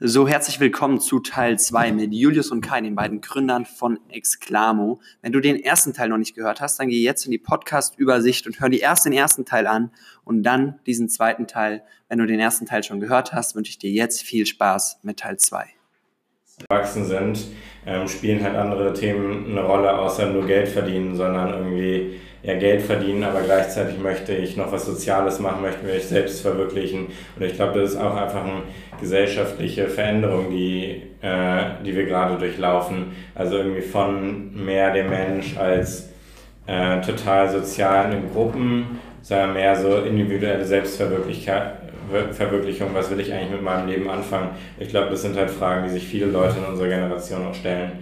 So, herzlich willkommen zu Teil 2 mit Julius und Kai, den beiden Gründern von Exclamo. Wenn du den ersten Teil noch nicht gehört hast, dann geh jetzt in die Podcast-Übersicht und hör dir erst den ersten Teil an und dann diesen zweiten Teil. Wenn du den ersten Teil schon gehört hast, wünsche ich dir jetzt viel Spaß mit Teil 2. Erwachsen sind, ähm, spielen halt andere Themen eine Rolle, außer nur Geld verdienen, sondern irgendwie ja, Geld verdienen, aber gleichzeitig möchte ich noch was Soziales machen, möchte mich selbst verwirklichen. Und ich glaube, das ist auch einfach eine gesellschaftliche Veränderung, die, äh, die wir gerade durchlaufen. Also irgendwie von mehr dem Mensch als äh, total sozialen Gruppen, sondern mehr so individuelle Selbstverwirklichung. Was will ich eigentlich mit meinem Leben anfangen? Ich glaube, das sind halt Fragen, die sich viele Leute in unserer Generation auch stellen.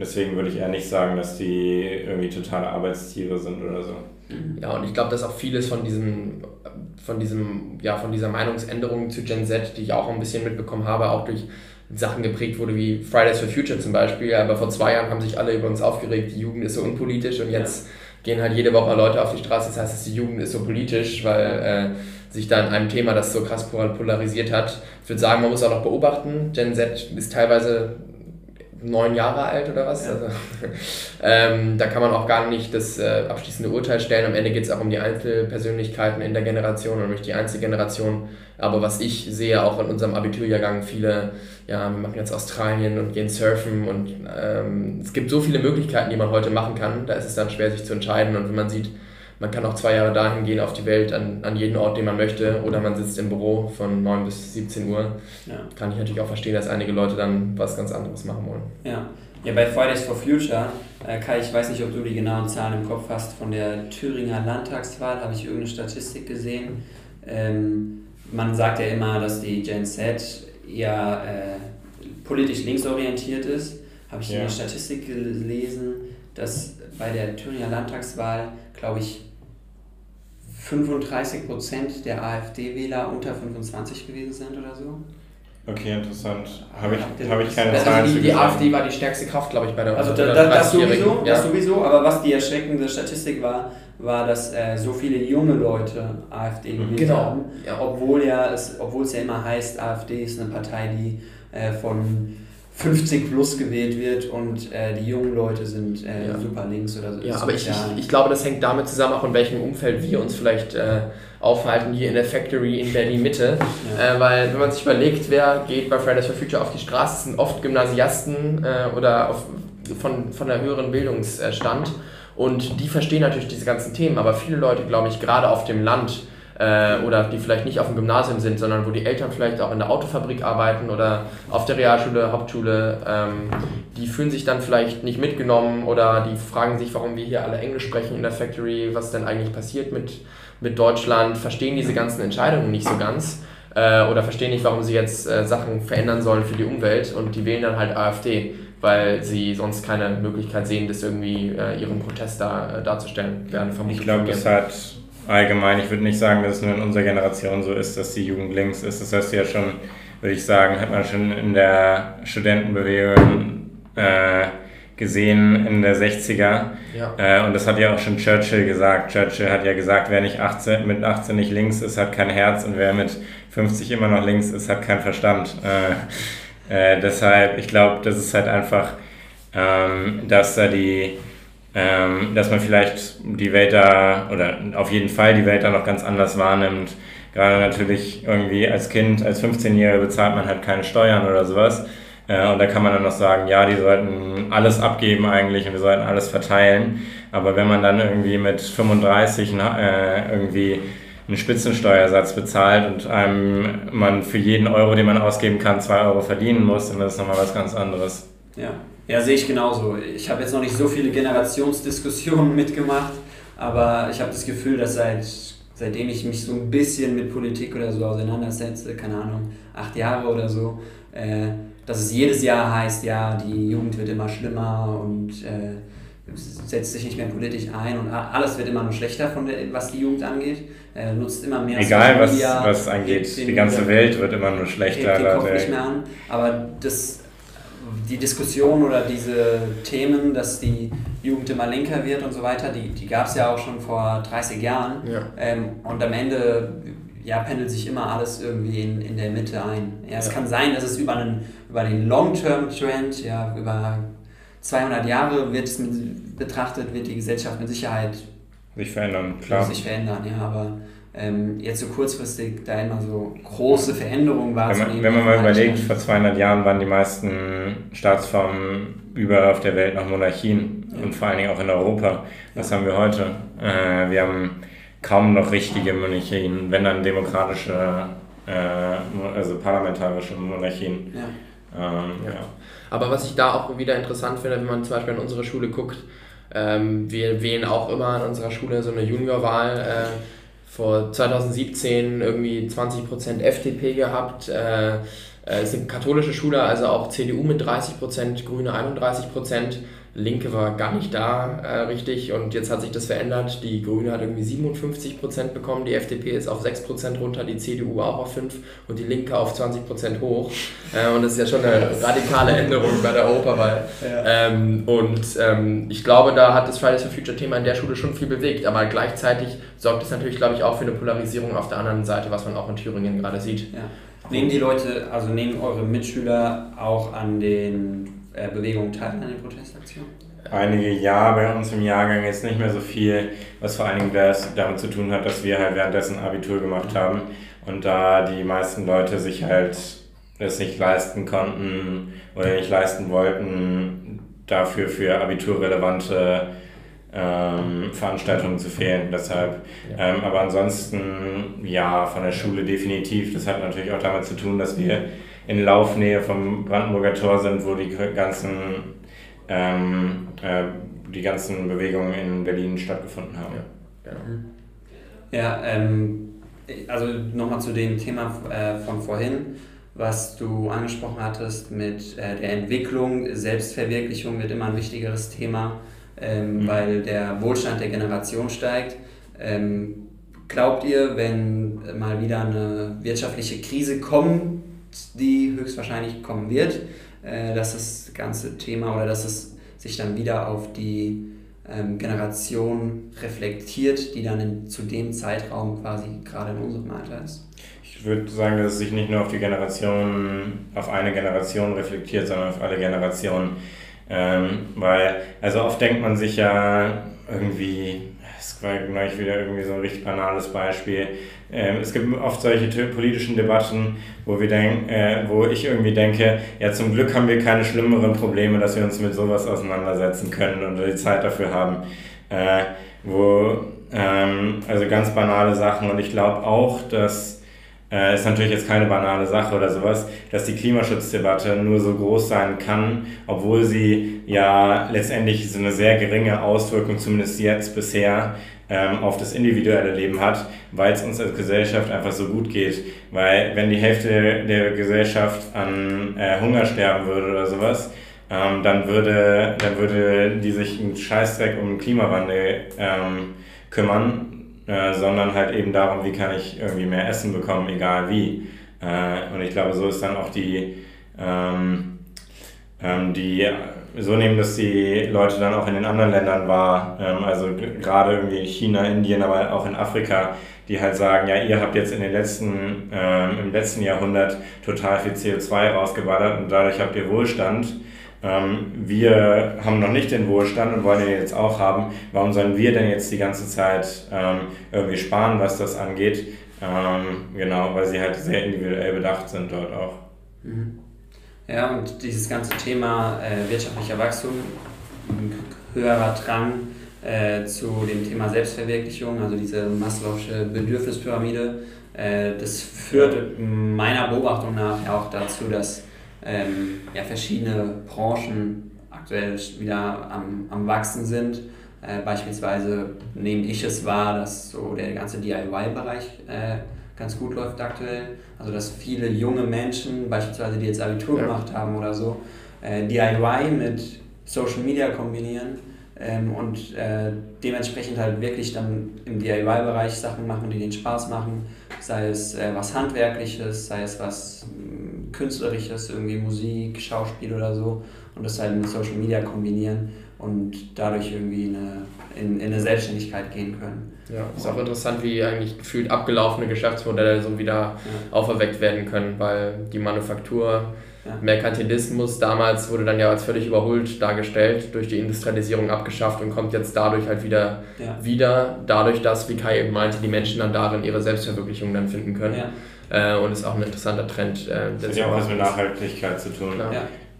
Deswegen würde ich eher nicht sagen, dass die irgendwie totale Arbeitstiere sind oder so. Ja, und ich glaube, dass auch vieles von diesem, von diesem, ja, von dieser Meinungsänderung zu Gen Z, die ich auch ein bisschen mitbekommen habe, auch durch Sachen geprägt wurde wie Fridays for Future zum Beispiel. Aber vor zwei Jahren haben sich alle über uns aufgeregt, die Jugend ist so unpolitisch und jetzt ja. gehen halt jede Woche Leute auf die Straße. Das heißt, die Jugend ist so politisch, weil äh, sich da in einem Thema, das so krass polarisiert hat. Ich würde sagen, man muss auch noch beobachten. Gen Z ist teilweise neun Jahre alt oder was. Ja. Also, ähm, da kann man auch gar nicht das äh, abschließende Urteil stellen. Am Ende geht es auch um die Einzelpersönlichkeiten in der Generation und nicht die Einzelgeneration. Aber was ich sehe, auch in unserem Abiturjahrgang, viele, ja, wir machen jetzt Australien und gehen surfen und ähm, es gibt so viele Möglichkeiten, die man heute machen kann. Da ist es dann schwer, sich zu entscheiden. Und wenn man sieht, man kann auch zwei Jahre dahin gehen auf die Welt, an, an jeden Ort, den man möchte, oder man sitzt im Büro von 9 bis 17 Uhr. Ja. Kann ich natürlich auch verstehen, dass einige Leute dann was ganz anderes machen wollen. Ja, ja bei Fridays for Future, äh, Kai, ich weiß nicht, ob du die genauen Zahlen im Kopf hast, von der Thüringer Landtagswahl habe ich irgendeine Statistik gesehen. Ähm, man sagt ja immer, dass die Gen Z eher äh, politisch linksorientiert ist. Habe ich ja. eine Statistik gelesen, dass bei der Thüringer Landtagswahl, glaube ich, 35 Prozent der AfD-Wähler unter 25 gewesen sind oder so. Okay, interessant. Habe ich, hab ich keine also Zahlen die, die AfD war die stärkste Kraft, glaube ich, bei der Also da, da, das, sowieso, ja. das sowieso, aber was die erschreckende Statistik war, war, dass äh, so viele junge Leute AfD gewählt genau. haben, ja. obwohl, ja es, obwohl es ja immer heißt, AfD ist eine Partei, die äh, von 50 plus gewählt wird und äh, die jungen Leute sind äh, ja. super links oder so. Ja, aber ich, ich, ich, glaube, das hängt damit zusammen, auch in welchem Umfeld wir uns vielleicht äh, aufhalten, hier in der Factory in Berlin-Mitte. Ja. Äh, weil, wenn man sich überlegt, wer geht bei Fridays for Future auf die Straße, sind oft Gymnasiasten äh, oder auf, von, von der höheren Bildungsstand. Und die verstehen natürlich diese ganzen Themen, aber viele Leute, glaube ich, gerade auf dem Land, äh, oder die vielleicht nicht auf dem Gymnasium sind, sondern wo die Eltern vielleicht auch in der Autofabrik arbeiten oder auf der Realschule, Hauptschule, ähm, die fühlen sich dann vielleicht nicht mitgenommen oder die fragen sich, warum wir hier alle Englisch sprechen in der Factory, was denn eigentlich passiert mit, mit Deutschland, verstehen diese ganzen Entscheidungen nicht so ganz äh, oder verstehen nicht, warum sie jetzt äh, Sachen verändern sollen für die Umwelt und die wählen dann halt AfD weil sie sonst keine Möglichkeit sehen, das irgendwie äh, ihren Protest da, äh, darzustellen werden. Ich glaube, das hat allgemein, ich würde nicht sagen, dass es nur in unserer Generation so ist, dass die Jugend links ist. Das heißt ja schon, würde ich sagen, hat man schon in der Studentenbewegung äh, gesehen in der 60er. Ja. Äh, und das hat ja auch schon Churchill gesagt. Churchill hat ja gesagt, wer nicht 18, mit 18 nicht links ist, hat kein Herz und wer mit 50 immer noch links ist, hat keinen Verstand. Äh, äh deshalb, ich glaube, das ist halt einfach, ähm, dass da die ähm, dass man vielleicht die Welt da oder auf jeden Fall die Welt da noch ganz anders wahrnimmt. Gerade natürlich irgendwie als Kind, als 15-Jähriger bezahlt man halt keine Steuern oder sowas. Äh, und da kann man dann noch sagen, ja, die sollten alles abgeben eigentlich und wir sollten alles verteilen. Aber wenn man dann irgendwie mit 35 äh, irgendwie einen Spitzensteuersatz bezahlt und einem man für jeden Euro, den man ausgeben kann, 2 Euro verdienen muss, dann ist das nochmal was ganz anderes. Ja. Ja, sehe ich genauso. Ich habe jetzt noch nicht so viele Generationsdiskussionen mitgemacht, aber ich habe das Gefühl, dass seit, seitdem ich mich so ein bisschen mit Politik oder so auseinandersetze, keine Ahnung, acht Jahre oder so, äh, dass es jedes Jahr heißt, ja, die Jugend wird immer schlimmer und äh, setzt sich nicht mehr politisch ein und alles wird immer nur schlechter, von der, was die Jugend angeht. Äh, nutzt immer mehr Egal, was, was angeht. Den, die ganze Welt wird immer nur schlechter. Den Kopf nicht mehr an. Aber das die Diskussion oder diese Themen, dass die Jugend immer linker wird und so weiter, die, die gab es ja auch schon vor 30 Jahren. Ja. Ähm, und am Ende ja, pendelt sich immer alles irgendwie in, in der Mitte ein. Ja, es ja. kann sein, dass es über, einen, über den Long-Term-Trend, ja, über 200 Jahre wird es betrachtet, wird die Gesellschaft mit Sicherheit sich verändern, klar. Sich verändern, ja, aber ähm, jetzt so kurzfristig da immer so große Veränderungen wahrzunehmen. Wenn man, wenn man mal überlegt, vor 200 Jahren waren die meisten Staatsformen überall auf der Welt noch Monarchien ja. und vor allen Dingen auch in Europa. Was ja. haben wir heute? Äh, wir haben kaum noch richtige Monarchien, wenn dann demokratische, äh, also parlamentarische Monarchien. Ja. Ähm, ja. Aber was ich da auch wieder interessant finde, wenn man zum Beispiel an unsere Schule guckt, ähm, wir wählen auch immer an unserer Schule so eine Juniorwahl. Äh, vor 2017 irgendwie 20% FDP gehabt. Äh, äh, ist eine katholische Schule, also auch CDU mit 30%, Grüne 31%. Linke war gar nicht da äh, richtig und jetzt hat sich das verändert. Die Grüne hat irgendwie 57% bekommen, die FDP ist auf 6% runter, die CDU auch auf 5% und die Linke auf 20% hoch. Äh, und das ist ja schon eine radikale Änderung bei der Europawahl. Ja. Ähm, und ähm, ich glaube, da hat das Fridays for Future Thema in der Schule schon viel bewegt, aber gleichzeitig sorgt es natürlich, glaube ich, auch für eine Polarisierung auf der anderen Seite, was man auch in Thüringen gerade sieht. Ja. Nehmen die Leute, also nehmen eure Mitschüler auch an den äh, Bewegungen teil an den Protestaktionen? Einige ja, bei uns im Jahrgang ist nicht mehr so viel, was vor allen Dingen das damit zu tun hat, dass wir halt währenddessen Abitur gemacht haben und da die meisten Leute sich halt es nicht leisten konnten oder nicht leisten wollten, dafür für abiturrelevante ähm, Veranstaltungen zu fehlen. Deshalb, ähm, aber ansonsten ja, von der Schule definitiv. Das hat natürlich auch damit zu tun, dass wir in Laufnähe vom Brandenburger Tor sind, wo die ganzen, ähm, äh, die ganzen Bewegungen in Berlin stattgefunden haben. Ja, genau. ja ähm, also nochmal zu dem Thema äh, von vorhin, was du angesprochen hattest mit äh, der Entwicklung. Selbstverwirklichung wird immer ein wichtigeres Thema, ähm, mhm. weil der Wohlstand der Generation steigt. Ähm, glaubt ihr, wenn mal wieder eine wirtschaftliche Krise kommt, die höchstwahrscheinlich kommen wird, äh, dass das ganze Thema oder dass es sich dann wieder auf die ähm, Generation reflektiert, die dann in, zu dem Zeitraum quasi gerade in unserem Alter ist. Ich würde sagen, dass es sich nicht nur auf die Generation, auf eine Generation reflektiert, sondern auf alle Generationen. Ähm, weil, also oft denkt man sich ja irgendwie, es war neulich wieder irgendwie so ein richtig banales Beispiel, ähm, es gibt oft solche politischen Debatten, wo, wir denk, äh, wo ich irgendwie denke, ja zum Glück haben wir keine schlimmeren Probleme, dass wir uns mit sowas auseinandersetzen können und die Zeit dafür haben. Äh, wo, ähm, also ganz banale Sachen und ich glaube auch, dass äh, ist natürlich jetzt keine banale Sache oder sowas, dass die Klimaschutzdebatte nur so groß sein kann, obwohl sie ja letztendlich so eine sehr geringe Auswirkung, zumindest jetzt bisher, ähm, auf das individuelle Leben hat, weil es uns als Gesellschaft einfach so gut geht. Weil wenn die Hälfte der Gesellschaft an äh, Hunger sterben würde oder sowas, ähm, dann, würde, dann würde die sich einen Scheißdreck um den Klimawandel ähm, kümmern, äh, sondern halt eben darum, wie kann ich irgendwie mehr Essen bekommen, egal wie. Äh, und ich glaube, so ist dann auch die, ähm, ähm, die so nehmen das die Leute dann auch in den anderen Ländern wahr, ähm, also gerade irgendwie in China, Indien, aber auch in Afrika, die halt sagen, ja, ihr habt jetzt in den letzten, ähm, im letzten Jahrhundert total viel CO2 rausgeballert und dadurch habt ihr Wohlstand. Ähm, wir haben noch nicht den Wohlstand und wollen den jetzt auch haben. Warum sollen wir denn jetzt die ganze Zeit ähm, irgendwie sparen, was das angeht? Ähm, genau, weil sie halt sehr individuell bedacht sind dort auch. Mhm. Ja, und dieses ganze Thema äh, wirtschaftlicher Wachstum, höherer Drang äh, zu dem Thema Selbstverwirklichung, also diese Maslow'sche Bedürfnispyramide, äh, das führt meiner Beobachtung nach ja auch dazu, dass ähm, ja, verschiedene Branchen aktuell wieder am, am Wachsen sind. Äh, beispielsweise nehme ich es wahr, dass so der ganze DIY-Bereich äh, ganz gut läuft aktuell. Also dass viele junge Menschen, beispielsweise die jetzt Abitur ja. gemacht haben oder so, äh, DIY mit Social Media kombinieren ähm, und äh, dementsprechend halt wirklich dann im DIY-Bereich Sachen machen, die denen Spaß machen, sei es äh, was Handwerkliches, sei es was künstlerisches, irgendwie Musik, Schauspiel oder so und das halt mit Social Media kombinieren und dadurch irgendwie eine, in, in eine Selbstständigkeit gehen können. Ja, ist auch interessant, wie eigentlich gefühlt abgelaufene Geschäftsmodelle so wieder ja. auferweckt werden können, weil die Manufaktur, ja. Merkantilismus damals wurde dann ja als völlig überholt dargestellt, durch die Industrialisierung abgeschafft und kommt jetzt dadurch halt wieder ja. wieder, dadurch, dass, wie Kai eben meinte, die Menschen dann darin ihre Selbstverwirklichung dann finden können. Ja. Äh, und ist auch ein interessanter Trend. Äh, das hat ja auch was mit Nachhaltigkeit zu tun.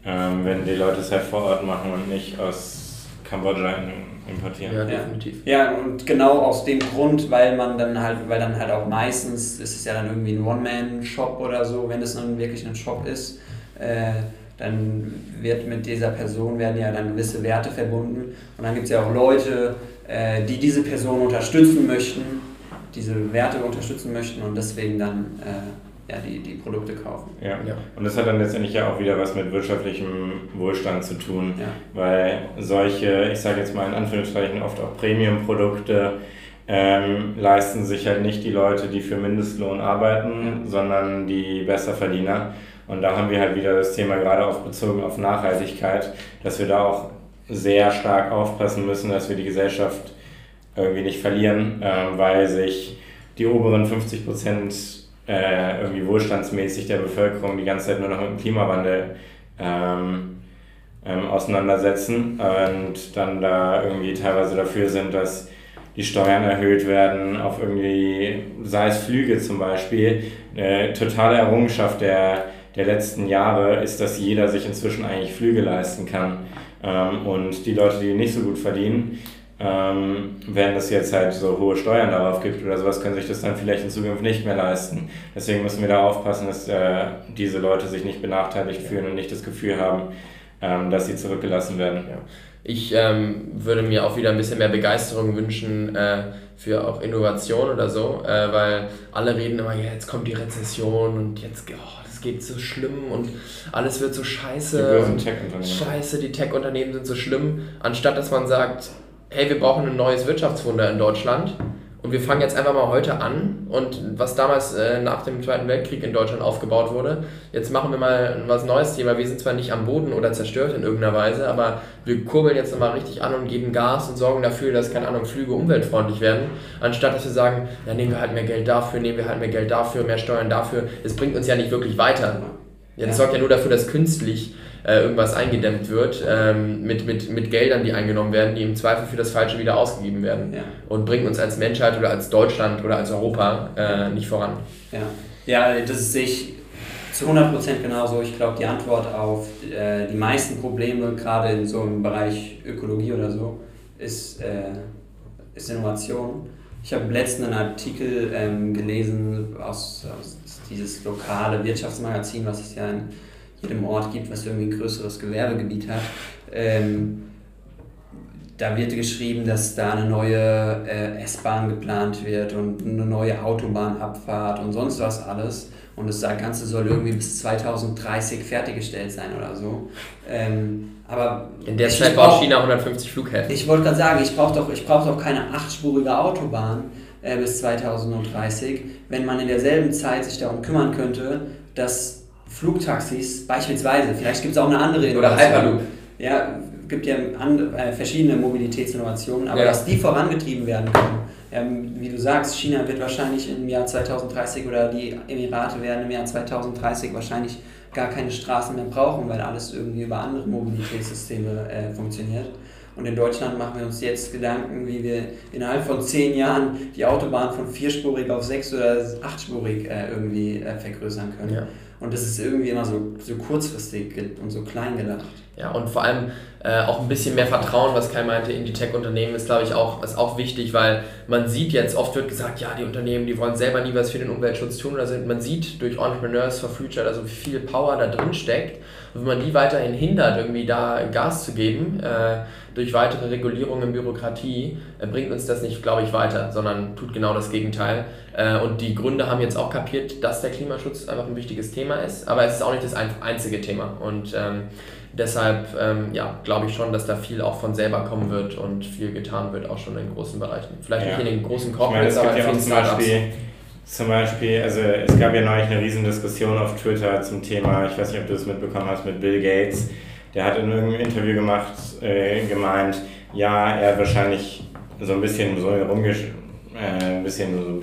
Ähm, wenn die Leute es halt vor Ort machen und nicht aus Kambodscha importieren. Ja, definitiv. Ja, und genau aus dem Grund, weil man dann halt, weil dann halt auch meistens ist es ja dann irgendwie ein One-Man-Shop oder so, wenn es dann wirklich ein Shop ist, äh, dann wird mit dieser Person werden ja dann gewisse Werte verbunden. Und dann gibt es ja auch Leute, äh, die diese Person unterstützen möchten, diese Werte unterstützen möchten und deswegen dann äh, ja, die, die Produkte kaufen. Ja. ja. und das hat dann letztendlich ja auch wieder was mit wirtschaftlichem Wohlstand zu tun, ja. weil solche, ich sage jetzt mal in Anführungszeichen, oft auch Premium-Produkte ähm, leisten sich halt nicht die Leute, die für Mindestlohn arbeiten, ja. sondern die Besserverdiener. Und da haben wir halt wieder das Thema gerade auch bezogen auf Nachhaltigkeit, dass wir da auch sehr stark aufpassen müssen, dass wir die Gesellschaft irgendwie nicht verlieren, ähm, weil sich die oberen 50 Prozent äh, irgendwie wohlstandsmäßig der Bevölkerung die ganze Zeit nur noch mit dem Klimawandel ähm, ähm, auseinandersetzen und dann da irgendwie teilweise dafür sind, dass die Steuern erhöht werden auf irgendwie, sei es Flüge zum Beispiel, eine totale Errungenschaft der der letzten Jahre ist, dass jeder sich inzwischen eigentlich Flüge leisten kann. Ähm, und die Leute, die nicht so gut verdienen, ähm, wenn es jetzt halt so hohe Steuern darauf gibt oder sowas, können sich das dann vielleicht in Zukunft nicht mehr leisten. Deswegen müssen wir da aufpassen, dass äh, diese Leute sich nicht benachteiligt fühlen und nicht das Gefühl haben, ähm, dass sie zurückgelassen werden. Ja. Ich ähm, würde mir auch wieder ein bisschen mehr Begeisterung wünschen äh, für auch Innovation oder so, äh, weil alle reden immer, ja, jetzt kommt die Rezession und jetzt, oh, geht so schlimm und alles wird so scheiße. Die Tech-Unternehmen. Scheiße, die Tech-Unternehmen sind so schlimm. Anstatt dass man sagt, hey, wir brauchen ein neues Wirtschaftswunder in Deutschland und wir fangen jetzt einfach mal heute an und was damals äh, nach dem Zweiten Weltkrieg in Deutschland aufgebaut wurde, jetzt machen wir mal was Neues Thema. Wir sind zwar nicht am Boden oder zerstört in irgendeiner Weise, aber wir kurbeln jetzt nochmal richtig an und geben Gas und sorgen dafür, dass, keine Ahnung, Flüge umweltfreundlich werden, anstatt dass wir sagen, ja, nehmen wir halt mehr Geld dafür, nehmen wir halt mehr Geld dafür, mehr Steuern dafür. Es bringt uns ja nicht wirklich weiter. Ja, das sorgt ja nur dafür, dass künstlich äh, irgendwas eingedämmt wird ähm, mit, mit, mit Geldern, die eingenommen werden, die im Zweifel für das Falsche wieder ausgegeben werden ja. und bringen uns als Menschheit oder als Deutschland oder als Europa äh, nicht voran. Ja, ja das sehe ich zu 100% genauso. Ich glaube, die Antwort auf äh, die meisten Probleme, gerade in so einem Bereich Ökologie oder so, ist, äh, ist Innovation. Ich habe letztens einen Artikel ähm, gelesen aus, aus dieses lokale Wirtschaftsmagazin, was es ja in jedem Ort gibt, was irgendwie ein größeres Gewerbegebiet hat. Ähm, da wird geschrieben, dass da eine neue äh, S-Bahn geplant wird und eine neue Autobahnabfahrt und sonst was alles. Und das Ganze soll irgendwie bis 2030 fertiggestellt sein oder so. Ähm, aber in der Zeit baut China 150 Flughäfen. Ich wollte gerade sagen, ich brauche doch, brauch doch keine achtspurige Autobahn äh, bis 2030, wenn man in derselben Zeit sich darum kümmern könnte, dass Flugtaxis beispielsweise, vielleicht gibt es auch eine andere Innovation. Oder Hyperloop. Ja, gibt ja andere, äh, verschiedene Mobilitätsinnovationen, aber ja. dass die vorangetrieben werden können. Ähm, wie du sagst, China wird wahrscheinlich im Jahr 2030 oder die Emirate werden im Jahr 2030 wahrscheinlich gar keine Straßen mehr brauchen, weil alles irgendwie über andere Mobilitätssysteme äh, funktioniert. Und in Deutschland machen wir uns jetzt Gedanken, wie wir innerhalb von zehn Jahren die Autobahn von vierspurig auf sechs- oder achtspurig äh, irgendwie äh, vergrößern können. Ja. Und das ist irgendwie immer so, so kurzfristig und so klein gedacht. Ja, und vor allem äh, auch ein bisschen mehr Vertrauen, was Kai meinte, in die Tech-Unternehmen ist, glaube ich, auch, ist auch wichtig, weil man sieht jetzt, oft wird gesagt, ja, die Unternehmen, die wollen selber nie was für den Umweltschutz tun oder sind. Man sieht durch Entrepreneurs for Future, also wie viel Power da drin steckt. Und wenn man die weiterhin hindert, irgendwie da Gas zu geben, äh, durch weitere Regulierungen Bürokratie, äh, bringt uns das nicht, glaube ich, weiter, sondern tut genau das Gegenteil. Äh, und die Gründe haben jetzt auch kapiert, dass der Klimaschutz einfach ein wichtiges Thema ist, aber es ist auch nicht das einzige Thema. Und ähm, deshalb ähm, ja, glaube ich schon, dass da viel auch von selber kommen wird und viel getan wird, auch schon in großen Bereichen. Vielleicht ja. nicht in den großen Corporates, aber in vielen Startups. Zum Beispiel, also es gab ja neulich eine riesen Diskussion auf Twitter zum Thema, ich weiß nicht, ob du es mitbekommen hast, mit Bill Gates. Der hat in irgendeinem Interview gemacht, äh, gemeint, ja, er hat wahrscheinlich so ein bisschen so rumgesch äh, ein bisschen so,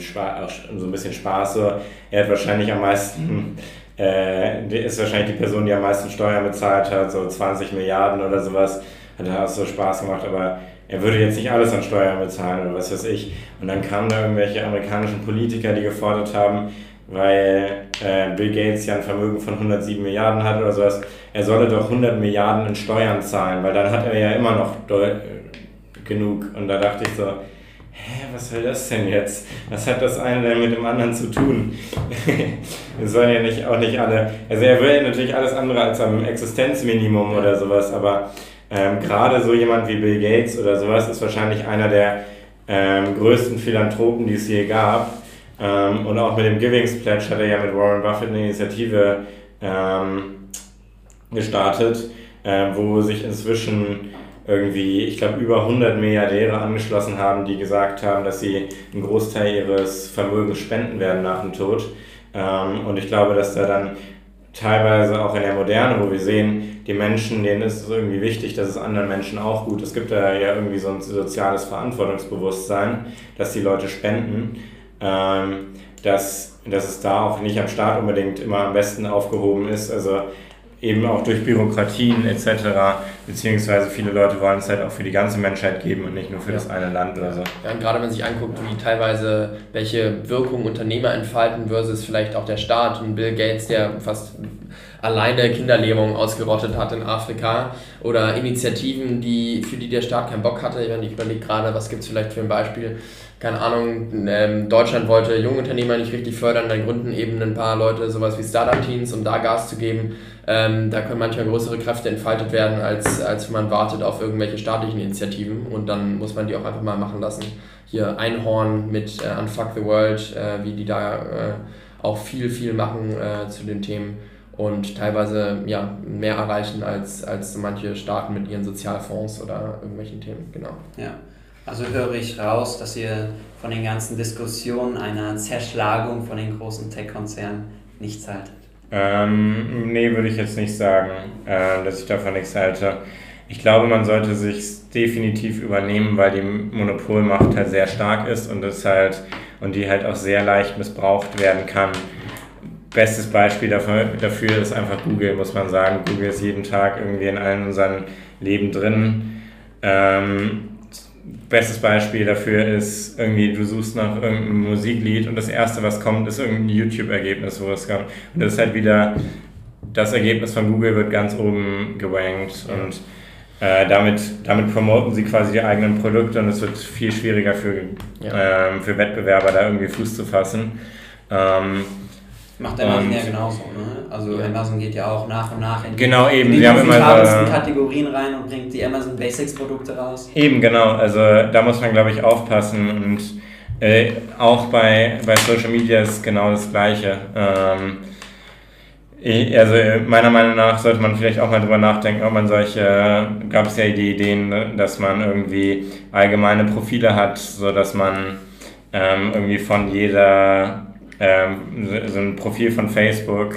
so ein bisschen Spaß. So. Er hat wahrscheinlich am meisten, äh, ist wahrscheinlich die Person, die am meisten Steuern bezahlt hat, so 20 Milliarden oder sowas. Hat er auch so Spaß gemacht, aber er würde jetzt nicht alles an Steuern bezahlen oder was weiß ich. Und dann kamen da irgendwelche amerikanischen Politiker, die gefordert haben, weil äh, Bill Gates ja ein Vermögen von 107 Milliarden hat oder sowas, er solle doch 100 Milliarden in Steuern zahlen, weil dann hat er ja immer noch genug. Und da dachte ich so, hä, was soll das denn jetzt? Was hat das eine denn mit dem anderen zu tun? Wir sollen ja nicht, auch nicht alle, also er will natürlich alles andere als am Existenzminimum oder sowas, aber ähm, gerade so jemand wie Bill Gates oder sowas ist wahrscheinlich einer der ähm, größten Philanthropen, die es je gab. Ähm, und auch mit dem Givings Pledge hat er ja mit Warren Buffett eine Initiative ähm, gestartet, äh, wo sich inzwischen irgendwie, ich glaube, über 100 Milliardäre angeschlossen haben, die gesagt haben, dass sie einen Großteil ihres Vermögens spenden werden nach dem Tod. Ähm, und ich glaube, dass da dann teilweise auch in der Moderne, wo wir sehen, die Menschen, denen ist es irgendwie wichtig, dass es anderen Menschen auch gut. Es gibt da ja irgendwie so ein soziales Verantwortungsbewusstsein, dass die Leute spenden, ähm, dass, dass es da auch nicht am Staat unbedingt immer am besten aufgehoben ist. Also eben auch durch Bürokratien etc. Beziehungsweise viele Leute wollen es halt auch für die ganze Menschheit geben und nicht nur für ja. das eine Land oder so. Ja, und gerade wenn man sich anguckt, wie teilweise welche Wirkung Unternehmer entfalten versus vielleicht auch der Staat und Bill Gates, der fast alleine Kinderlähmung ausgerottet hat in Afrika oder Initiativen, die, für die der Staat keinen Bock hatte. Ich überlege gerade, was gibt es vielleicht für ein Beispiel keine Ahnung, ähm, Deutschland wollte Jungunternehmer nicht richtig fördern, dann gründen eben ein paar Leute sowas wie Startup-Teams, um da Gas zu geben. Ähm, da können manchmal größere Kräfte entfaltet werden, als, als wenn man wartet auf irgendwelche staatlichen Initiativen und dann muss man die auch einfach mal machen lassen. Hier Einhorn mit äh, Unfuck the World, äh, wie die da äh, auch viel, viel machen äh, zu den Themen und teilweise ja, mehr erreichen als, als manche Staaten mit ihren Sozialfonds oder irgendwelchen Themen, genau. Ja. Also höre ich raus, dass ihr von den ganzen Diskussionen einer Zerschlagung von den großen Tech-Konzernen nichts haltet. Ähm, nee, würde ich jetzt nicht sagen, äh, dass ich davon nichts halte. Ich glaube, man sollte sich definitiv übernehmen, weil die Monopolmacht halt sehr stark ist und es halt und die halt auch sehr leicht missbraucht werden kann. Bestes Beispiel dafür, ist einfach Google, muss man sagen. Google ist jeden Tag irgendwie in allen unseren Leben drin. Ähm, bestes Beispiel dafür ist irgendwie, du suchst nach irgendeinem Musiklied und das erste, was kommt, ist irgendein YouTube-Ergebnis, wo es kommt. Und das ist halt wieder, das Ergebnis von Google wird ganz oben gerankt und äh, damit, damit promoten sie quasi die eigenen Produkte und es wird viel schwieriger für, ja. ähm, für Wettbewerber, da irgendwie Fuß zu fassen. Ähm, Macht Amazon ja genauso, ne? Also ja. Amazon geht ja auch nach und nach in genau, eben. die komfortabelsten so, Kategorien rein und bringt die Amazon Basics Produkte raus. Eben, genau. Also da muss man, glaube ich, aufpassen und äh, auch bei, bei Social Media ist genau das Gleiche. Ähm, also meiner Meinung nach sollte man vielleicht auch mal drüber nachdenken, ob man solche, gab es ja die Ideen, ne, dass man irgendwie allgemeine Profile hat, sodass man ähm, irgendwie von jeder ähm, so ein Profil von Facebook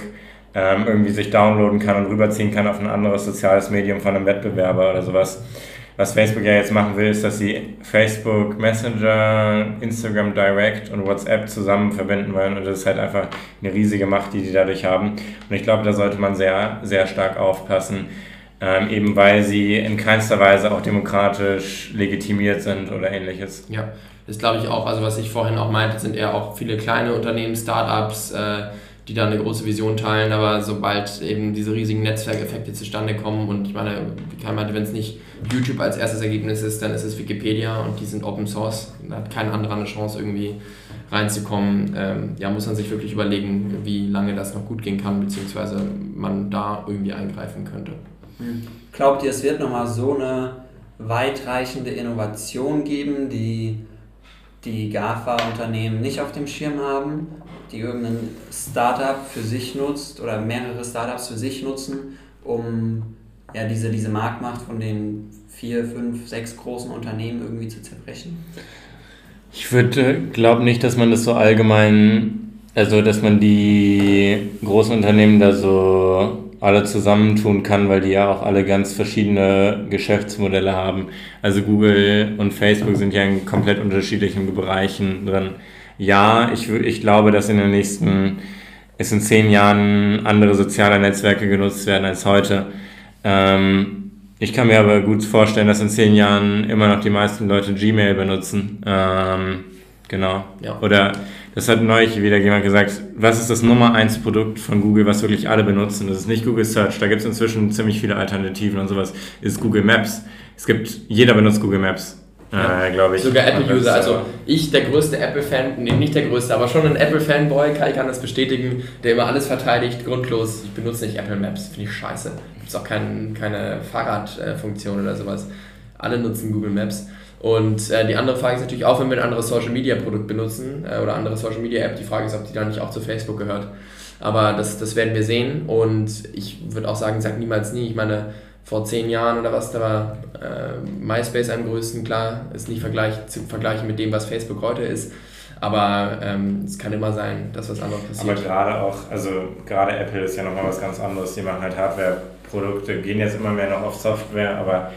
ähm, irgendwie sich downloaden kann und rüberziehen kann auf ein anderes soziales Medium von einem Wettbewerber oder sowas. Was Facebook ja jetzt machen will, ist, dass sie Facebook Messenger, Instagram Direct und WhatsApp zusammen verbinden wollen. Und das ist halt einfach eine riesige Macht, die die dadurch haben. Und ich glaube, da sollte man sehr, sehr stark aufpassen, ähm, eben weil sie in keinster Weise auch demokratisch legitimiert sind oder ähnliches. Ja, das glaube ich auch. Also was ich vorhin auch meinte, sind eher auch viele kleine Unternehmen, Startups, äh, die da eine große Vision teilen, aber sobald eben diese riesigen Netzwerkeffekte zustande kommen und ich meine, wenn es nicht YouTube als erstes Ergebnis ist, dann ist es Wikipedia und die sind Open Source, da hat kein anderer eine Chance irgendwie reinzukommen. Ähm, ja, muss man sich wirklich überlegen, wie lange das noch gut gehen kann, beziehungsweise man da irgendwie eingreifen könnte. Hm. Glaubt ihr, es wird nochmal so eine weitreichende Innovation geben, die die GAFA-Unternehmen nicht auf dem Schirm haben, die irgendein Startup für sich nutzt oder mehrere Startups für sich nutzen, um ja, diese, diese Marktmacht von den vier, fünf, sechs großen Unternehmen irgendwie zu zerbrechen? Ich würde, glaube nicht, dass man das so allgemein also dass man die großen Unternehmen da so alle zusammentun kann, weil die ja auch alle ganz verschiedene Geschäftsmodelle haben. Also Google und Facebook sind ja in komplett unterschiedlichen Bereichen drin. Ja, ich, ich glaube, dass in den nächsten, es in zehn Jahren andere soziale Netzwerke genutzt werden als heute. Ähm, ich kann mir aber gut vorstellen, dass in zehn Jahren immer noch die meisten Leute Gmail benutzen. Ähm, genau. Ja. Oder das hat neulich wieder jemand gesagt, was ist das Nummer 1 Produkt von Google, was wirklich alle benutzen? Das ist nicht Google Search, da gibt es inzwischen ziemlich viele Alternativen und sowas. Ist Google Maps. Es gibt, jeder benutzt Google Maps. Ja. Äh, glaube ich. Sogar Apple-User. Also ich, der größte Apple-Fan, nee, nicht der größte, aber schon ein Apple-Fanboy, Kai kann das bestätigen, der immer alles verteidigt, grundlos. Ich benutze nicht Apple Maps, finde ich scheiße. Es auch kein, keine Fahrradfunktion oder sowas. Alle nutzen Google Maps. Und äh, die andere Frage ist natürlich auch, wenn wir ein anderes Social Media Produkt benutzen äh, oder andere Social Media App, die Frage ist, ob die dann nicht auch zu Facebook gehört. Aber das, das werden wir sehen und ich würde auch sagen, sag niemals nie. Ich meine, vor zehn Jahren oder was, da war äh, MySpace am größten, klar, ist nicht vergleich, zu vergleichen mit dem, was Facebook heute ist. Aber ähm, es kann immer sein, dass was anderes passiert. Aber gerade auch, also gerade Apple ist ja nochmal was ganz anderes. Die machen halt Hardware-Produkte, gehen jetzt immer mehr noch auf Software, aber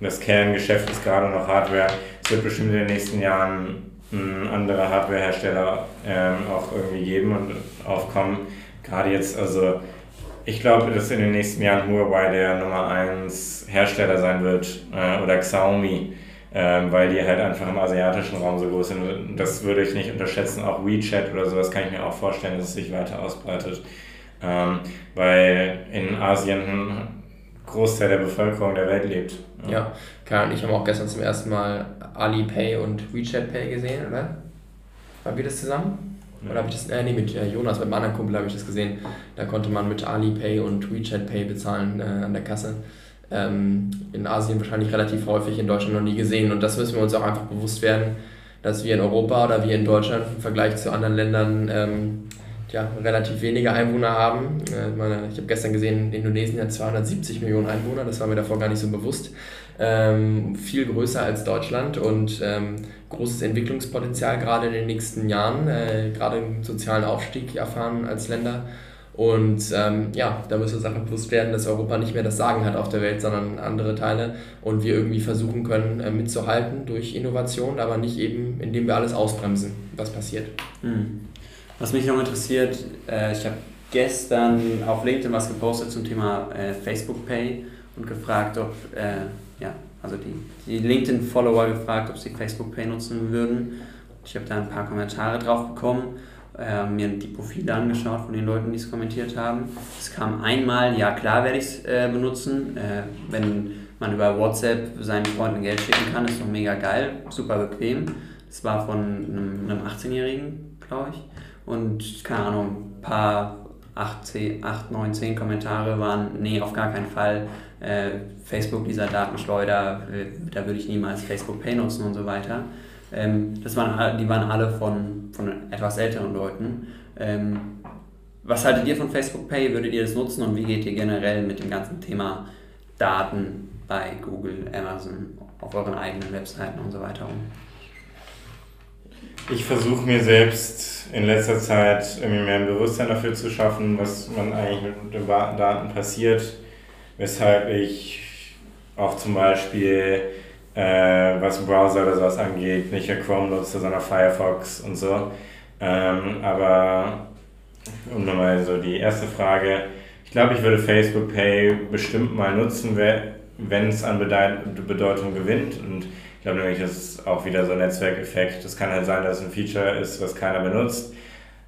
das Kerngeschäft ist gerade noch Hardware. Es wird bestimmt in den nächsten Jahren andere Hardwarehersteller ähm, auch irgendwie geben und aufkommen. Gerade jetzt, also ich glaube, dass in den nächsten Jahren Huawei der Nummer 1 Hersteller sein wird äh, oder Xiaomi, äh, weil die halt einfach im asiatischen Raum so groß sind. Das würde ich nicht unterschätzen. Auch WeChat oder sowas kann ich mir auch vorstellen, dass es sich weiter ausbreitet. Ähm, weil in Asien Großteil der Bevölkerung der Welt lebt. Ja, ja Kai und ich haben auch gestern zum ersten Mal Alipay und WeChat Pay gesehen, oder? Waren wir das zusammen? Oder habe ich das, äh, nee, mit äh, Jonas, mit einem anderen Kumpel habe ich das gesehen. Da konnte man mit Alipay und WeChat Pay bezahlen äh, an der Kasse. Ähm, in Asien wahrscheinlich relativ häufig, in Deutschland noch nie gesehen. Und das müssen wir uns auch einfach bewusst werden, dass wir in Europa oder wir in Deutschland im Vergleich zu anderen Ländern ähm, ja, relativ wenige Einwohner haben. Äh, meine, ich habe gestern gesehen, Indonesien hat 270 Millionen Einwohner, das war mir davor gar nicht so bewusst. Ähm, viel größer als Deutschland und ähm, großes Entwicklungspotenzial gerade in den nächsten Jahren, äh, gerade im sozialen Aufstieg erfahren als Länder. Und ähm, ja, da müssen wir uns einfach bewusst werden, dass Europa nicht mehr das Sagen hat auf der Welt, sondern andere Teile und wir irgendwie versuchen können, äh, mitzuhalten durch Innovation, aber nicht eben, indem wir alles ausbremsen, was passiert. Mhm. Was mich noch interessiert, äh, ich habe gestern auf LinkedIn was gepostet zum Thema äh, Facebook Pay und gefragt, ob, äh, ja, also die, die LinkedIn-Follower gefragt, ob sie Facebook Pay nutzen würden. Ich habe da ein paar Kommentare drauf bekommen, äh, mir die Profile angeschaut von den Leuten, die es kommentiert haben. Es kam einmal, ja klar werde ich es äh, benutzen, äh, wenn man über WhatsApp seinen Freunden Geld schicken kann, ist doch mega geil, super bequem. Das war von einem, einem 18-Jährigen, glaube ich. Und keine Ahnung, ein paar 8, 10, 8, 9, 10 Kommentare waren, nee, auf gar keinen Fall. Äh, Facebook, dieser Datenschleuder, äh, da würde ich niemals Facebook Pay nutzen und so weiter. Ähm, das waren, die waren alle von, von etwas älteren Leuten. Ähm, was haltet ihr von Facebook Pay? Würdet ihr das nutzen und wie geht ihr generell mit dem ganzen Thema Daten bei Google, Amazon, auf euren eigenen Webseiten und so weiter um? Ich versuche mir selbst in letzter Zeit irgendwie mehr ein Bewusstsein dafür zu schaffen, was man eigentlich mit den Daten passiert, weshalb ich auch zum Beispiel, äh, was Browser oder sowas angeht, nicht mehr Chrome nutze, sondern Firefox und so. Ähm, aber um nochmal so die erste Frage, ich glaube, ich würde Facebook Pay bestimmt mal nutzen, wenn es an Bedeutung gewinnt und ich glaube nämlich, das ist auch wieder so ein Netzwerkeffekt. Es kann halt sein, dass es ein Feature ist, was keiner benutzt.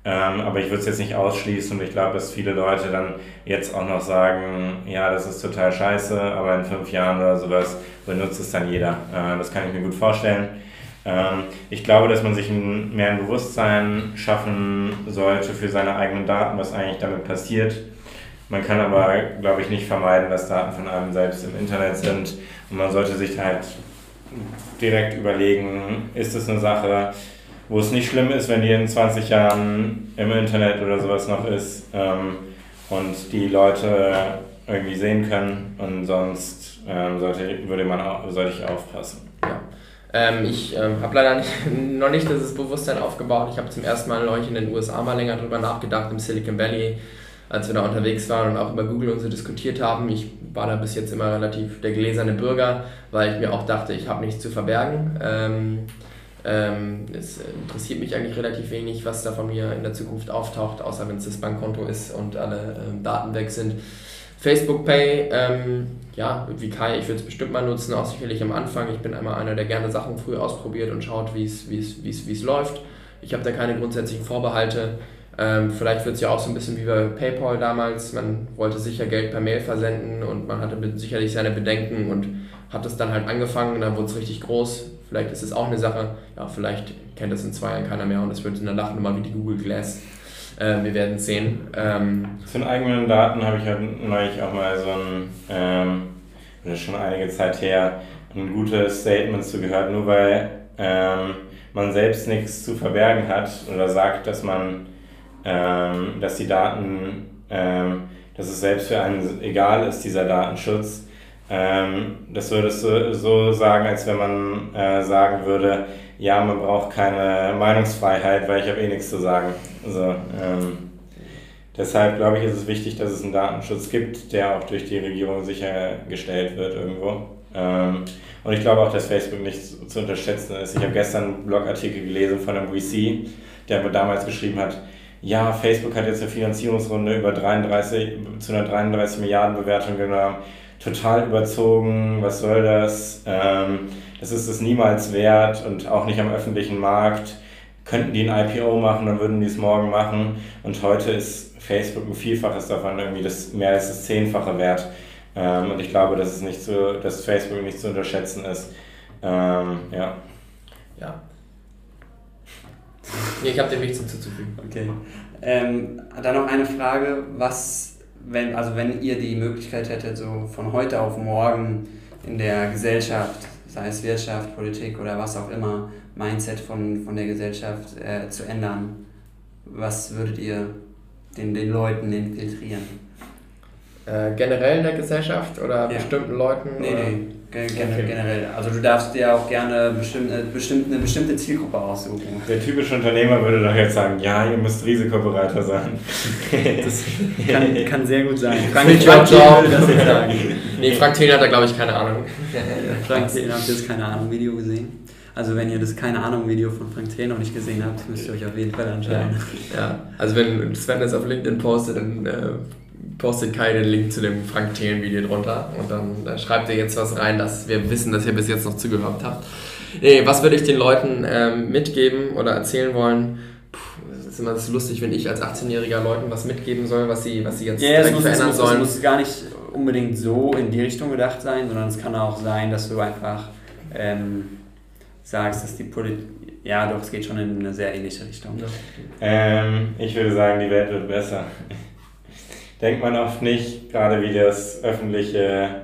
Ähm, aber ich würde es jetzt nicht ausschließen und ich glaube, dass viele Leute dann jetzt auch noch sagen, ja, das ist total scheiße, aber in fünf Jahren oder sowas benutzt es dann jeder. Äh, das kann ich mir gut vorstellen. Ähm, ich glaube, dass man sich ein, mehr ein Bewusstsein schaffen sollte für seine eigenen Daten, was eigentlich damit passiert. Man kann aber, glaube ich, nicht vermeiden, dass Daten von einem selbst im Internet sind und man sollte sich halt direkt überlegen, ist es eine Sache, wo es nicht schlimm ist, wenn die in 20 Jahren im Internet oder sowas noch ist ähm, und die Leute irgendwie sehen können und sonst ähm, sollte, würde man auch, sollte ich aufpassen. Ähm, ich ähm, habe leider nicht, noch nicht dieses Bewusstsein aufgebaut. Ich habe zum ersten Mal neulich in den USA mal länger drüber nachgedacht, im Silicon Valley, als wir da unterwegs waren und auch über Google und so diskutiert haben. Ich war da bis jetzt immer relativ der gläserne Bürger, weil ich mir auch dachte, ich habe nichts zu verbergen. Ähm, ähm, es interessiert mich eigentlich relativ wenig, was da von mir in der Zukunft auftaucht, außer wenn es das Bankkonto ist und alle ähm, Daten weg sind. Facebook Pay, ähm, ja, wie Kai, ich würde es bestimmt mal nutzen, auch sicherlich am Anfang. Ich bin einmal einer, der gerne Sachen früh ausprobiert und schaut, wie es läuft. Ich habe da keine grundsätzlichen Vorbehalte. Ähm, vielleicht wird es ja auch so ein bisschen wie bei PayPal damals. Man wollte sicher Geld per Mail versenden und man hatte sicherlich seine Bedenken und hat es dann halt angefangen, dann wurde es richtig groß. Vielleicht ist es auch eine Sache, ja, vielleicht kennt es in zwei Jahren keiner mehr und es wird in der Lachnummer wie die Google Glass. Äh, wir werden sehen. Ähm, Zu den eigenen Daten habe ich halt neulich auch mal so ein, ähm, das ist schon einige Zeit her, ein gutes Statement zu gehört, nur weil ähm, man selbst nichts zu verbergen hat oder sagt, dass man, ähm, dass die Daten, ähm, dass es selbst für einen egal ist, dieser Datenschutz, ähm, das würdest du so sagen, als wenn man äh, sagen würde, ja, man braucht keine Meinungsfreiheit, weil ich habe eh nichts zu sagen. Also, ähm, deshalb glaube ich, ist es wichtig, dass es einen Datenschutz gibt, der auch durch die Regierung sichergestellt wird irgendwo. Ähm, und ich glaube auch, dass Facebook nicht zu unterschätzen ist. Ich habe gestern einen Blogartikel gelesen von einem VC, der damals geschrieben hat, ja, Facebook hat jetzt eine Finanzierungsrunde über 33, zu einer 33 Milliarden Bewertung genommen total überzogen, was soll das, ähm, das ist es niemals wert und auch nicht am öffentlichen Markt. Könnten die ein IPO machen, dann würden die es morgen machen. Und heute ist Facebook ein Vielfaches davon, irgendwie das, mehr als das Zehnfache wert. Ähm, und ich glaube, dass, es nicht zu, dass Facebook nicht zu unterschätzen ist. Ähm, ja. Ja. Nee, ich habe dem nichts hinzuzufügen. Okay. Ähm, dann noch eine Frage, was wenn, also wenn ihr die Möglichkeit hättet, so von heute auf morgen in der Gesellschaft, sei es Wirtschaft, Politik oder was auch immer, Mindset von, von der Gesellschaft äh, zu ändern, was würdet ihr den, den Leuten infiltrieren? Äh, generell in der Gesellschaft oder ja. bestimmten Leuten? Nee, oder? nee. Generell. Also du darfst dir auch gerne bestimmt, äh, bestimmt, eine bestimmte Zielgruppe aussuchen. Der typische Unternehmer würde doch jetzt sagen, ja, ihr müsst risikobereiter sein. das kann, kann sehr gut sein. Frank, Frank Thiel würde das jetzt sagen. Nee, Frank Thiel hat da glaube ich keine Ahnung. Frank Thiel, habt ihr das keine Ahnung Video gesehen? Also wenn ihr das keine Ahnung Video von Frank Thiel noch nicht gesehen habt, müsst ihr euch auf jeden Fall anschauen. Ja, ja. also wenn Sven das auf LinkedIn postet, dann äh, postet Kai den Link zu dem Frank Thelen Video drunter und dann, dann schreibt ihr jetzt was rein, dass wir wissen, dass ihr bis jetzt noch zugehört habt. Nee, was würde ich den Leuten ähm, mitgeben oder erzählen wollen? Puh, es ist immer so lustig, wenn ich als 18-jähriger Leuten was mitgeben soll, was sie, was sie jetzt yeah, direkt muss, verändern muss, sollen. Es muss gar nicht unbedingt so in die Richtung gedacht sein, sondern es kann auch sein, dass du einfach ähm, sagst, dass die Politik. Ja, doch, es geht schon in eine sehr ähnliche Richtung. Ähm, ich würde sagen, die Welt wird besser denkt man oft nicht, gerade wie das öffentliche,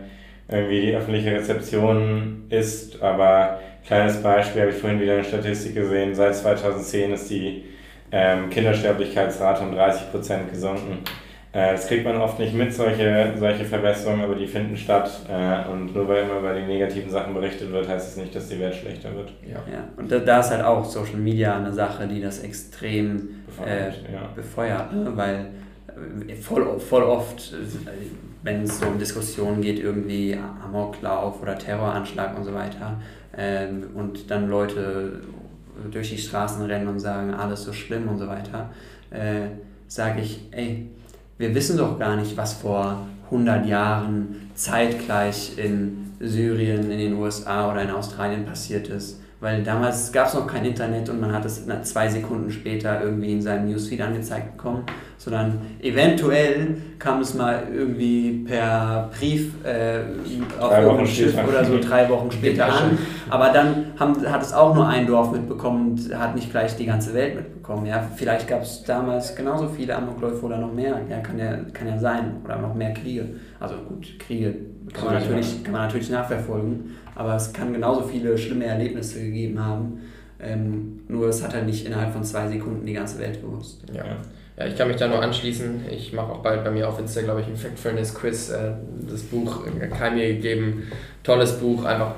irgendwie die öffentliche Rezeption ist. Aber kleines Beispiel habe ich vorhin wieder eine Statistik gesehen. Seit 2010 ist die ähm, Kindersterblichkeitsrate um 30 Prozent gesunken. Äh, das kriegt man oft nicht mit, solche, solche Verbesserungen, aber die finden statt. Äh, und nur weil immer über die negativen Sachen berichtet wird, heißt es das nicht, dass die Welt schlechter wird. Ja, ja. und da, da ist halt auch Social Media eine Sache, die das extrem befeuert, äh, ja. befeuert ne? weil voll, voll oft, wenn es so um Diskussionen geht, irgendwie Amoklauf oder Terroranschlag und so weiter, ähm, und dann Leute durch die Straßen rennen und sagen, alles so schlimm und so weiter, äh, sage ich, ey, wir wissen doch gar nicht, was vor 100 Jahren zeitgleich in Syrien, in den USA oder in Australien passiert ist. Weil damals gab es noch kein Internet und man hat es zwei Sekunden später irgendwie in seinem Newsfeed angezeigt bekommen, sondern eventuell kam es mal irgendwie per Brief äh, auf irgendeinem Schiff oder so drei Wochen später an. Aber dann haben, hat es auch nur ein Dorf mitbekommen und hat nicht gleich die ganze Welt mitbekommen. Ja, vielleicht gab es damals genauso viele Amokläufe oder noch mehr. Ja, kann ja, kann ja sein. Oder noch mehr Kriege. Also gut, Kriege kann man, natürlich, kann man natürlich nachverfolgen, aber es kann genauso viele schlimme Erlebnisse gegeben haben. Ähm, nur es hat halt nicht innerhalb von zwei Sekunden die ganze Welt gewusst. Ja. Ja, ich kann mich da nur anschließen. Ich mache auch bald bei mir auf Insta, glaube ich, ein Factfulness Quiz. Äh, das Buch Kai mir gegeben. Tolles Buch, einfach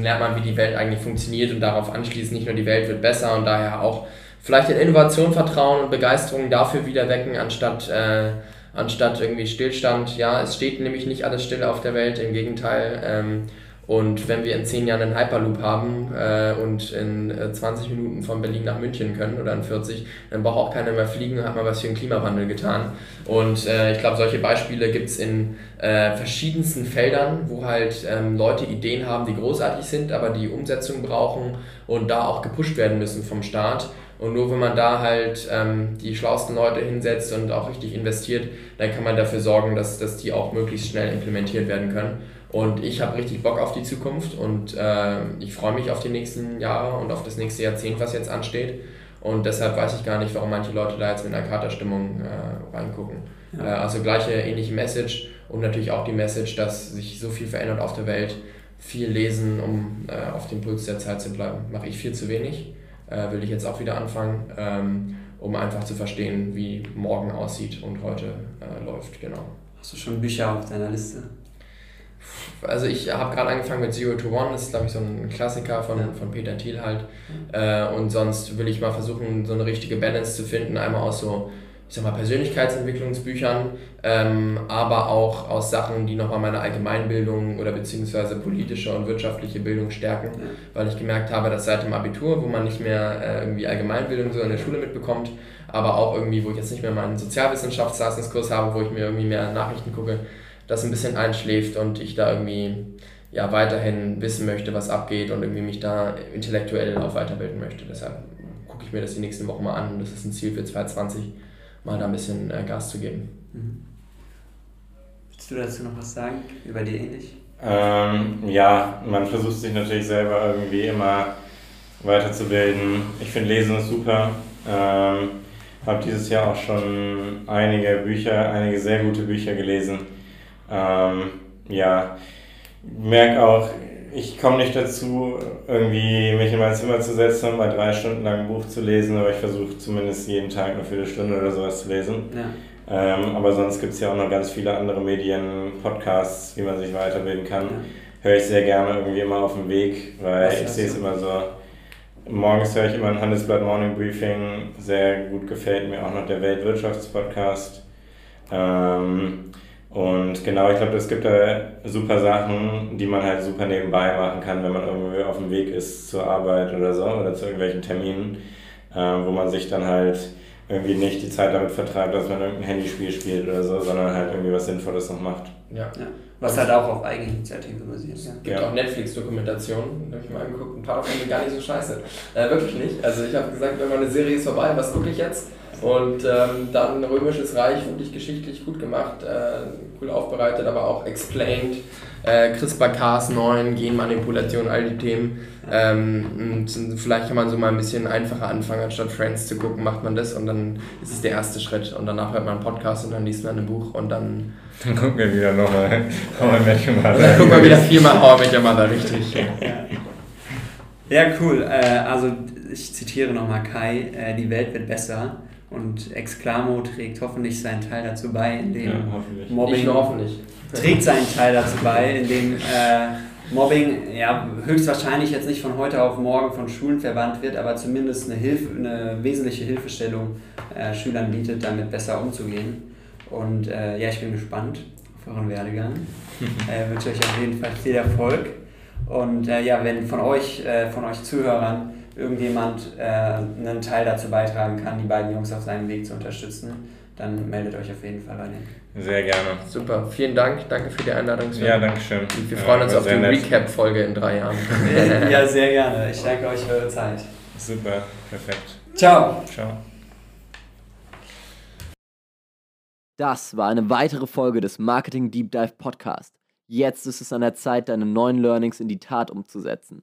lernt man, wie die Welt eigentlich funktioniert und darauf anschließend nicht nur die Welt wird besser und daher auch vielleicht in Innovation vertrauen und Begeisterung dafür wieder wecken, anstatt, äh, anstatt irgendwie Stillstand. Ja, es steht nämlich nicht alles still auf der Welt, im Gegenteil. Ähm, und wenn wir in 10 Jahren einen Hyperloop haben äh, und in äh, 20 Minuten von Berlin nach München können oder in 40, dann braucht auch keiner mehr fliegen, hat man was für den Klimawandel getan. Und äh, ich glaube, solche Beispiele gibt es in äh, verschiedensten Feldern, wo halt ähm, Leute Ideen haben, die großartig sind, aber die Umsetzung brauchen und da auch gepusht werden müssen vom Staat. Und nur wenn man da halt ähm, die schlauesten Leute hinsetzt und auch richtig investiert, dann kann man dafür sorgen, dass, dass die auch möglichst schnell implementiert werden können. Und ich habe richtig Bock auf die Zukunft und äh, ich freue mich auf die nächsten Jahre und auf das nächste Jahrzehnt, was jetzt ansteht. Und deshalb weiß ich gar nicht, warum manche Leute da jetzt mit einer Katerstimmung äh, reingucken. Ja. Äh, also gleiche ähnliche Message und natürlich auch die Message, dass sich so viel verändert auf der Welt. Viel lesen, um äh, auf dem Puls der Zeit zu bleiben. Mache ich viel zu wenig. Äh, will ich jetzt auch wieder anfangen, ähm, um einfach zu verstehen, wie morgen aussieht und heute äh, läuft. Genau. Hast du schon Bücher auf deiner Liste? Also ich habe gerade angefangen mit Zero to One, das ist glaube ich so ein Klassiker von, ja. von Peter Thiel halt. Äh, und sonst will ich mal versuchen, so eine richtige Balance zu finden, einmal aus so, ich sag mal, Persönlichkeitsentwicklungsbüchern, ähm, aber auch aus Sachen, die nochmal meine Allgemeinbildung oder beziehungsweise politische und wirtschaftliche Bildung stärken, ja. weil ich gemerkt habe, dass seit dem Abitur, wo man nicht mehr äh, irgendwie Allgemeinbildung so in der Schule mitbekommt, aber auch irgendwie, wo ich jetzt nicht mehr meinen Sozialwissenschaftsleistungskurs habe, wo ich mir irgendwie mehr Nachrichten gucke, das ein bisschen einschläft und ich da irgendwie ja, weiterhin wissen möchte, was abgeht und irgendwie mich da intellektuell auch weiterbilden möchte. Deshalb gucke ich mir das die nächsten Wochen mal an. Das ist ein Ziel für 2020, mal da ein bisschen äh, Gas zu geben. Mhm. Willst du dazu noch was sagen? Über dir ähnlich? Ähm, ja, man versucht sich natürlich selber irgendwie immer weiterzubilden. Ich finde Lesen ist super. Ähm, habe dieses Jahr auch schon einige Bücher, einige sehr gute Bücher gelesen ähm, ja, merke auch, ich komme nicht dazu, irgendwie mich in mein Zimmer zu setzen und mal drei Stunden lang ein Buch zu lesen, aber ich versuche zumindest jeden Tag eine Viertelstunde oder sowas zu lesen. Ja. Ähm, aber sonst gibt es ja auch noch ganz viele andere Medien, Podcasts, wie man sich weiterbilden kann. Ja. Höre ich sehr gerne irgendwie immer auf dem Weg, weil ich sehe es immer so. Morgens höre ich immer ein Handelsblatt Morning Briefing, sehr gut gefällt mir auch noch der Weltwirtschaftspodcast. Ähm, und genau, ich glaube, es gibt da super Sachen, die man halt super nebenbei machen kann, wenn man irgendwie auf dem Weg ist zur Arbeit oder so oder zu irgendwelchen Terminen, äh, wo man sich dann halt irgendwie nicht die Zeit damit vertreibt, dass man irgendein Handyspiel spielt oder so, sondern halt irgendwie was Sinnvolles noch macht. Ja. ja. Was halt auch auf Eigeninitiative basiert. Es gibt ja. auch Netflix-Dokumentationen, habe ich mal angeguckt, ein paar davon sind gar nicht so scheiße. Äh, wirklich nicht. Also ich habe gesagt, wenn meine Serie ist vorbei, was gucke ich jetzt? Und ähm, dann Römisches Reich, wirklich geschichtlich gut gemacht, äh, cool aufbereitet, aber auch explained. Äh, CRISPR-Cas9, Genmanipulation, all die Themen. Ähm, und vielleicht kann man so mal ein bisschen einfacher anfangen, anstatt Friends zu gucken, macht man das und dann ist es der erste Schritt. Und danach hört man einen Podcast und dann liest man ein Buch und dann. Dann gucken wir wieder nochmal How I Met Your Mother. Dann gucken wir wieder viermal How I Met Your Mother, richtig. Ja, cool. Äh, also ich zitiere nochmal Kai, äh, die Welt wird besser. Und Exclamo trägt hoffentlich seinen Teil dazu bei, indem ja, Mobbing hoffentlich. trägt seinen Teil dazu bei, indem äh, Mobbing ja, höchstwahrscheinlich jetzt nicht von heute auf morgen von Schulen verbannt wird, aber zumindest eine, Hilfe, eine wesentliche Hilfestellung äh, Schülern bietet, damit besser umzugehen. Und äh, ja, ich bin gespannt auf euren Werdegang. äh, wünsche euch auf jeden Fall viel Erfolg. Und äh, ja, wenn von euch, äh, von euch Zuhörern irgendjemand äh, einen Teil dazu beitragen kann, die beiden Jungs auf seinem Weg zu unterstützen, dann meldet euch auf jeden Fall bei denen. Sehr gerne. Super, vielen Dank. Danke für die Einladung. Sven. Ja, danke schön. Wir freuen uns auf die Recap-Folge in drei Jahren. ja, sehr gerne. Ich danke euch für eure Zeit. Super, perfekt. Ciao. Ciao. Das war eine weitere Folge des Marketing Deep Dive Podcast. Jetzt ist es an der Zeit, deine neuen Learnings in die Tat umzusetzen.